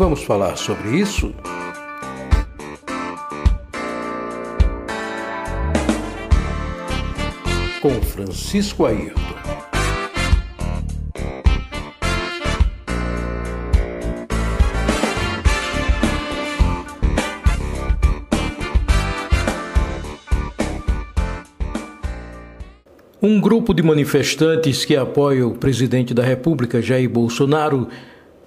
Vamos falar sobre isso? Com Francisco Ayrton. Um grupo de manifestantes que apoia o presidente da República, Jair Bolsonaro,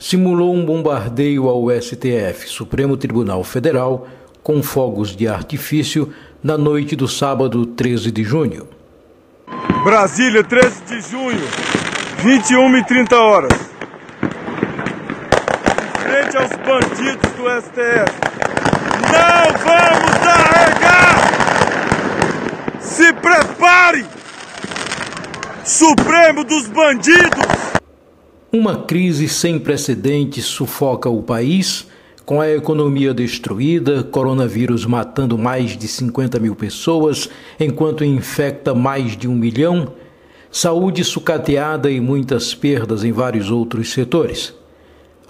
simulou um bombardeio ao STF, Supremo Tribunal Federal, com fogos de artifício na noite do sábado 13 de junho. Brasília, 13 de junho, 21 e 30 horas. Frente aos bandidos do STF. Não vamos arregar! Se prepare! Supremo dos bandidos! Uma crise sem precedentes sufoca o país, com a economia destruída, coronavírus matando mais de 50 mil pessoas, enquanto infecta mais de um milhão, saúde sucateada e muitas perdas em vários outros setores.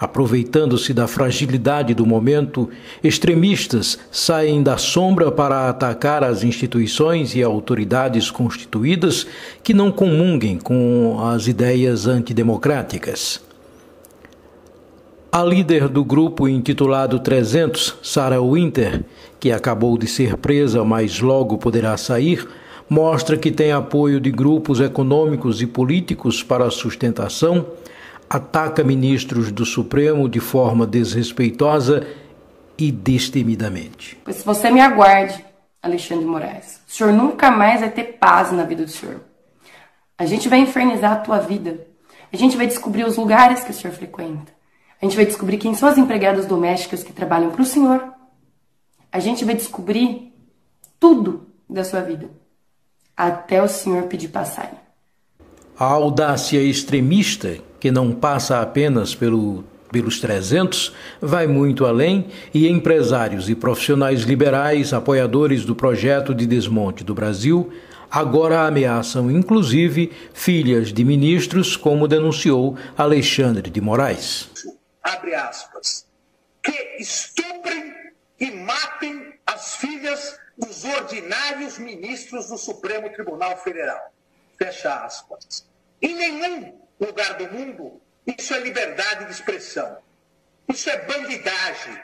Aproveitando-se da fragilidade do momento, extremistas saem da sombra para atacar as instituições e autoridades constituídas que não comunguem com as ideias antidemocráticas. A líder do grupo intitulado 300, Sarah Winter, que acabou de ser presa, mas logo poderá sair, mostra que tem apoio de grupos econômicos e políticos para a sustentação ataca ministros do Supremo de forma desrespeitosa e destemidamente. Pois se você me aguarde, Alexandre Moraes, o senhor nunca mais vai ter paz na vida do senhor. A gente vai infernizar a tua vida. A gente vai descobrir os lugares que o senhor frequenta. A gente vai descobrir quem são as empregadas domésticas que trabalham para o senhor. A gente vai descobrir tudo da sua vida. Até o senhor pedir passagem. A audácia extremista que não passa apenas pelo, pelos 300, vai muito além e empresários e profissionais liberais, apoiadores do projeto de desmonte do Brasil, agora ameaçam inclusive filhas de ministros, como denunciou Alexandre de Moraes. Abre aspas. Que estuprem e matem as filhas dos ordinários ministros do Supremo Tribunal Federal. Fecha aspas. Em nenhum lugar do mundo, isso é liberdade de expressão. Isso é bandidagem.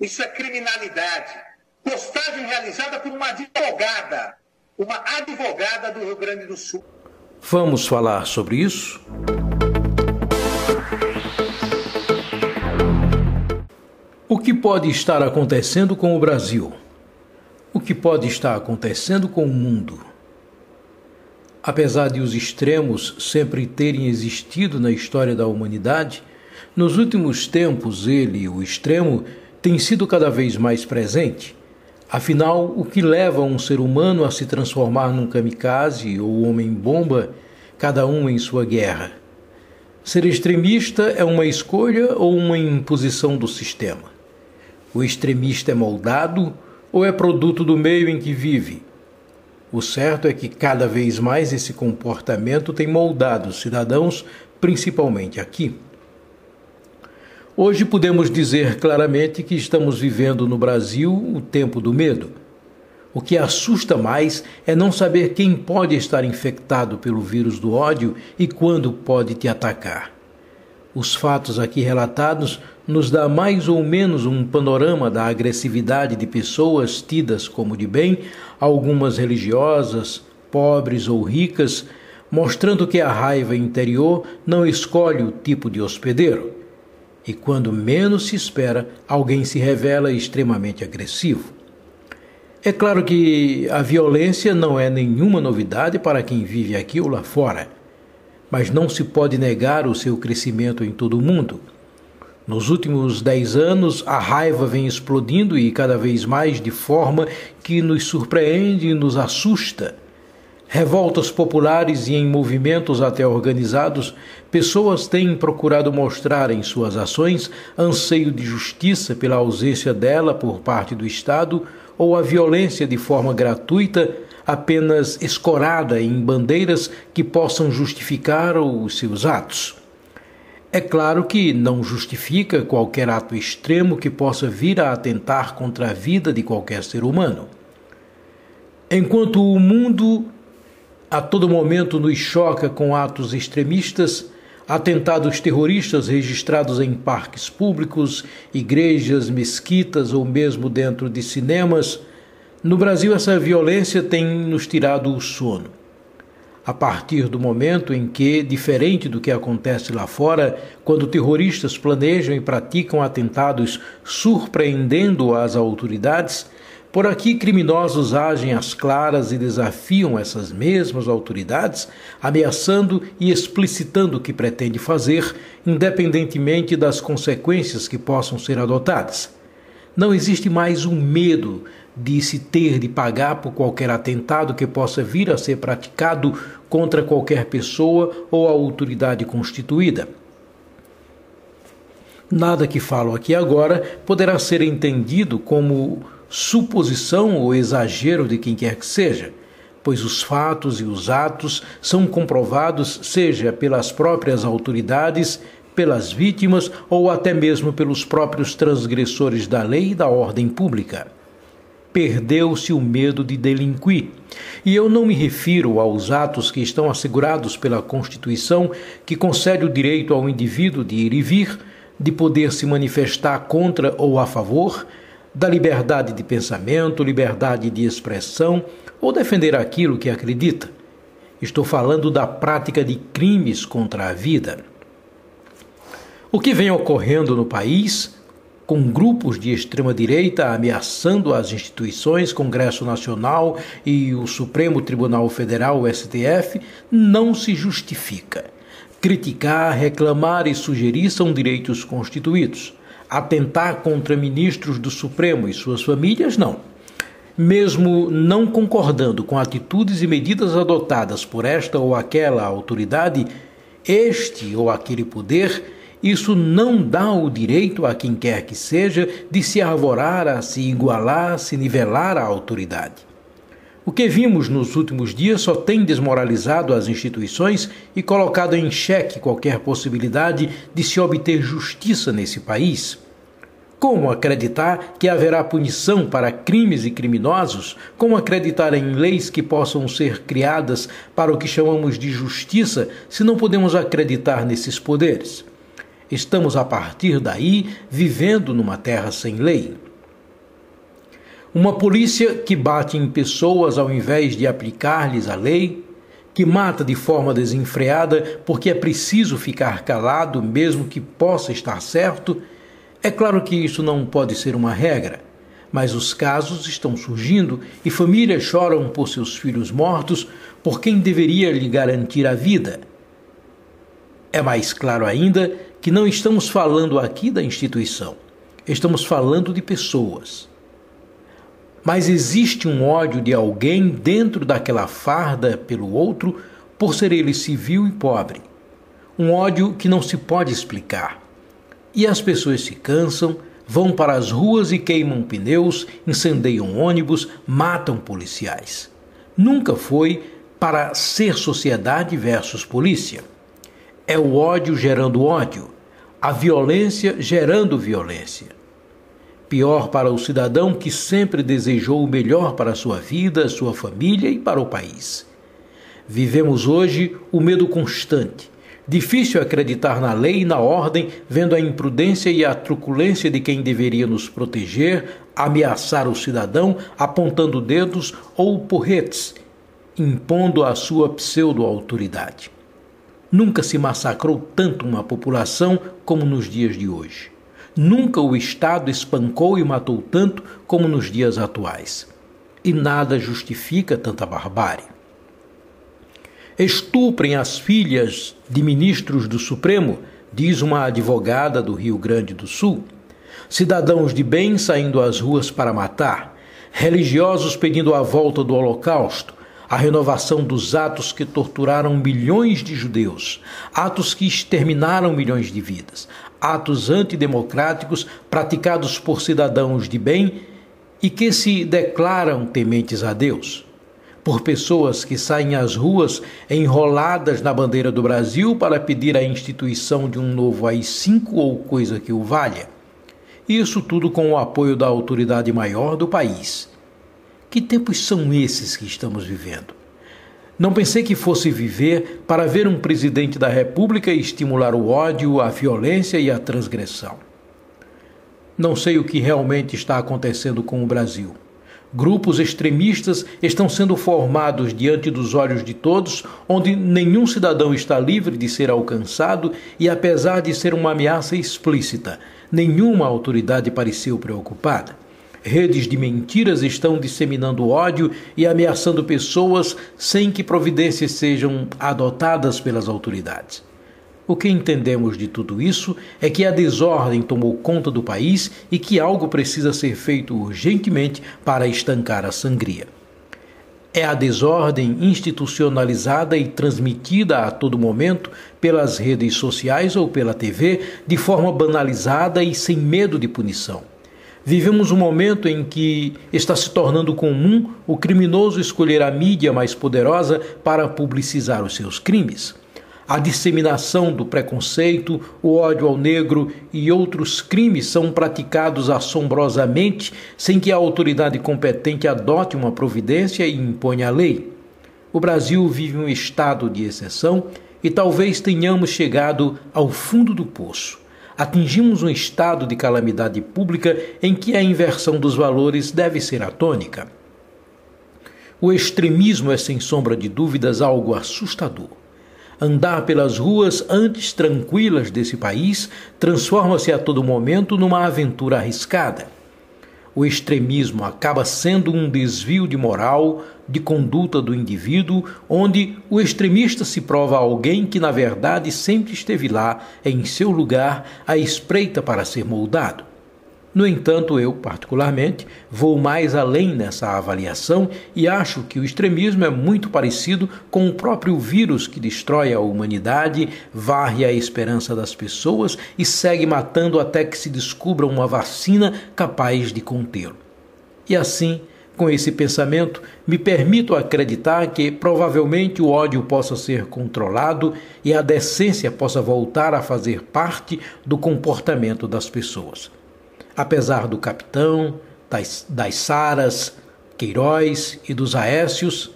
Isso é criminalidade. Postagem realizada por uma advogada, uma advogada do Rio Grande do Sul. Vamos falar sobre isso? O que pode estar acontecendo com o Brasil? O que pode estar acontecendo com o mundo? Apesar de os extremos sempre terem existido na história da humanidade, nos últimos tempos ele, o extremo, tem sido cada vez mais presente. Afinal, o que leva um ser humano a se transformar num kamikaze ou homem-bomba, cada um em sua guerra? Ser extremista é uma escolha ou uma imposição do sistema? O extremista é moldado ou é produto do meio em que vive? O certo é que cada vez mais esse comportamento tem moldado os cidadãos, principalmente aqui. Hoje podemos dizer claramente que estamos vivendo no Brasil o tempo do medo. O que assusta mais é não saber quem pode estar infectado pelo vírus do ódio e quando pode te atacar. Os fatos aqui relatados nos dá mais ou menos um panorama da agressividade de pessoas tidas como de bem, algumas religiosas, pobres ou ricas, mostrando que a raiva interior não escolhe o tipo de hospedeiro. E quando menos se espera, alguém se revela extremamente agressivo. É claro que a violência não é nenhuma novidade para quem vive aqui ou lá fora mas não se pode negar o seu crescimento em todo o mundo. Nos últimos dez anos, a raiva vem explodindo e cada vez mais de forma que nos surpreende e nos assusta. Revoltas populares e em movimentos até organizados, pessoas têm procurado mostrar em suas ações anseio de justiça pela ausência dela por parte do Estado ou a violência de forma gratuita apenas escorada em bandeiras que possam justificar os seus atos. É claro que não justifica qualquer ato extremo que possa vir a atentar contra a vida de qualquer ser humano. Enquanto o mundo a todo momento nos choca com atos extremistas, atentados terroristas registrados em parques públicos, igrejas, mesquitas ou mesmo dentro de cinemas, no Brasil essa violência tem nos tirado o sono. A partir do momento em que, diferente do que acontece lá fora, quando terroristas planejam e praticam atentados surpreendendo as autoridades, por aqui, criminosos agem às claras e desafiam essas mesmas autoridades, ameaçando e explicitando o que pretende fazer, independentemente das consequências que possam ser adotadas. Não existe mais um medo de se ter de pagar por qualquer atentado que possa vir a ser praticado contra qualquer pessoa ou autoridade constituída. Nada que falo aqui agora poderá ser entendido como suposição ou exagero de quem quer que seja, pois os fatos e os atos são comprovados, seja pelas próprias autoridades, pelas vítimas ou até mesmo pelos próprios transgressores da lei e da ordem pública. Perdeu-se o medo de delinquir. E eu não me refiro aos atos que estão assegurados pela Constituição, que concede o direito ao indivíduo de ir e vir, de poder se manifestar contra ou a favor, da liberdade de pensamento, liberdade de expressão ou defender aquilo que acredita. Estou falando da prática de crimes contra a vida. O que vem ocorrendo no país, com grupos de extrema-direita ameaçando as instituições, Congresso Nacional e o Supremo Tribunal Federal, STF, não se justifica. Criticar, reclamar e sugerir são direitos constituídos atentar contra ministros do Supremo e suas famílias, não. Mesmo não concordando com atitudes e medidas adotadas por esta ou aquela autoridade, este ou aquele poder, isso não dá o direito a quem quer que seja de se arvorar, a se igualar, a se nivelar à autoridade. O que vimos nos últimos dias só tem desmoralizado as instituições e colocado em xeque qualquer possibilidade de se obter justiça nesse país. Como acreditar que haverá punição para crimes e criminosos? Como acreditar em leis que possam ser criadas para o que chamamos de justiça se não podemos acreditar nesses poderes? Estamos, a partir daí, vivendo numa terra sem lei. Uma polícia que bate em pessoas ao invés de aplicar-lhes a lei, que mata de forma desenfreada porque é preciso ficar calado, mesmo que possa estar certo. É claro que isso não pode ser uma regra, mas os casos estão surgindo e famílias choram por seus filhos mortos por quem deveria lhe garantir a vida. É mais claro ainda que não estamos falando aqui da instituição, estamos falando de pessoas. Mas existe um ódio de alguém dentro daquela farda pelo outro por ser ele civil e pobre. Um ódio que não se pode explicar. E as pessoas se cansam, vão para as ruas e queimam pneus, incendeiam ônibus, matam policiais. Nunca foi para ser sociedade versus polícia. É o ódio gerando ódio, a violência gerando violência pior para o cidadão que sempre desejou o melhor para a sua vida, sua família e para o país. Vivemos hoje o medo constante. Difícil acreditar na lei e na ordem, vendo a imprudência e a truculência de quem deveria nos proteger, ameaçar o cidadão, apontando dedos ou porretes, impondo a sua pseudo-autoridade. Nunca se massacrou tanto uma população como nos dias de hoje. Nunca o Estado espancou e matou tanto como nos dias atuais. E nada justifica tanta barbárie. Estuprem as filhas de ministros do Supremo, diz uma advogada do Rio Grande do Sul. Cidadãos de bem saindo às ruas para matar, religiosos pedindo a volta do Holocausto, a renovação dos atos que torturaram milhões de judeus, atos que exterminaram milhões de vidas, atos antidemocráticos praticados por cidadãos de bem e que se declaram tementes a Deus. por pessoas que saem às ruas enroladas na bandeira do Brasil para pedir a instituição de um novo AI-5 ou coisa que o valha. Isso tudo com o apoio da autoridade maior do país. Que tempos são esses que estamos vivendo? Não pensei que fosse viver para ver um presidente da República estimular o ódio, a violência e a transgressão. Não sei o que realmente está acontecendo com o Brasil. Grupos extremistas estão sendo formados diante dos olhos de todos, onde nenhum cidadão está livre de ser alcançado e, apesar de ser uma ameaça explícita, nenhuma autoridade pareceu preocupada. Redes de mentiras estão disseminando ódio e ameaçando pessoas sem que providências sejam adotadas pelas autoridades. O que entendemos de tudo isso é que a desordem tomou conta do país e que algo precisa ser feito urgentemente para estancar a sangria. É a desordem institucionalizada e transmitida a todo momento pelas redes sociais ou pela TV de forma banalizada e sem medo de punição. Vivemos um momento em que está se tornando comum o criminoso escolher a mídia mais poderosa para publicizar os seus crimes a disseminação do preconceito, o ódio ao negro e outros crimes são praticados assombrosamente sem que a autoridade competente adote uma providência e imponha a lei. O Brasil vive um estado de exceção e talvez tenhamos chegado ao fundo do poço. Atingimos um estado de calamidade pública em que a inversão dos valores deve ser a tônica. O extremismo é, sem sombra de dúvidas, algo assustador. Andar pelas ruas antes tranquilas desse país transforma-se a todo momento numa aventura arriscada. O extremismo acaba sendo um desvio de moral, de conduta do indivíduo, onde o extremista se prova alguém que, na verdade, sempre esteve lá, em seu lugar, à espreita para ser moldado. No entanto, eu, particularmente, vou mais além nessa avaliação e acho que o extremismo é muito parecido com o próprio vírus que destrói a humanidade, varre a esperança das pessoas e segue matando até que se descubra uma vacina capaz de contê-lo. E assim, com esse pensamento, me permito acreditar que provavelmente o ódio possa ser controlado e a decência possa voltar a fazer parte do comportamento das pessoas. Apesar do capitão, das, das Saras, Queiroz e dos Aécios,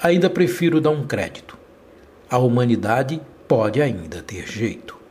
ainda prefiro dar um crédito. A humanidade pode ainda ter jeito.